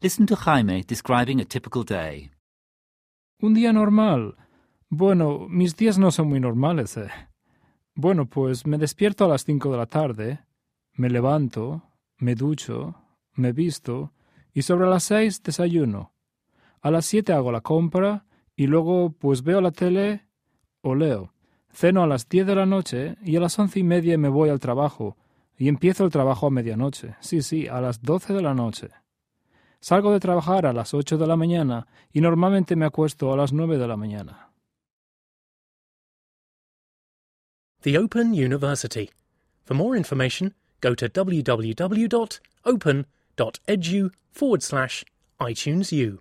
Listen to Jaime describing a typical day. Un día normal. Bueno, mis días no son muy normales, eh. Bueno, pues me despierto a las cinco de la tarde, me levanto, me ducho, me visto y sobre las seis desayuno. A las siete hago la compra y luego pues veo la tele o leo. Ceno a las diez de la noche y a las once y media me voy al trabajo y empiezo el trabajo a medianoche. Sí, sí, a las doce de la noche. Salgo de trabajar a las ocho de la mañana y normalmente me acuesto a las nueve de la mañana. The Open University. For more information, go to www.open.edu forward slash iTunes U.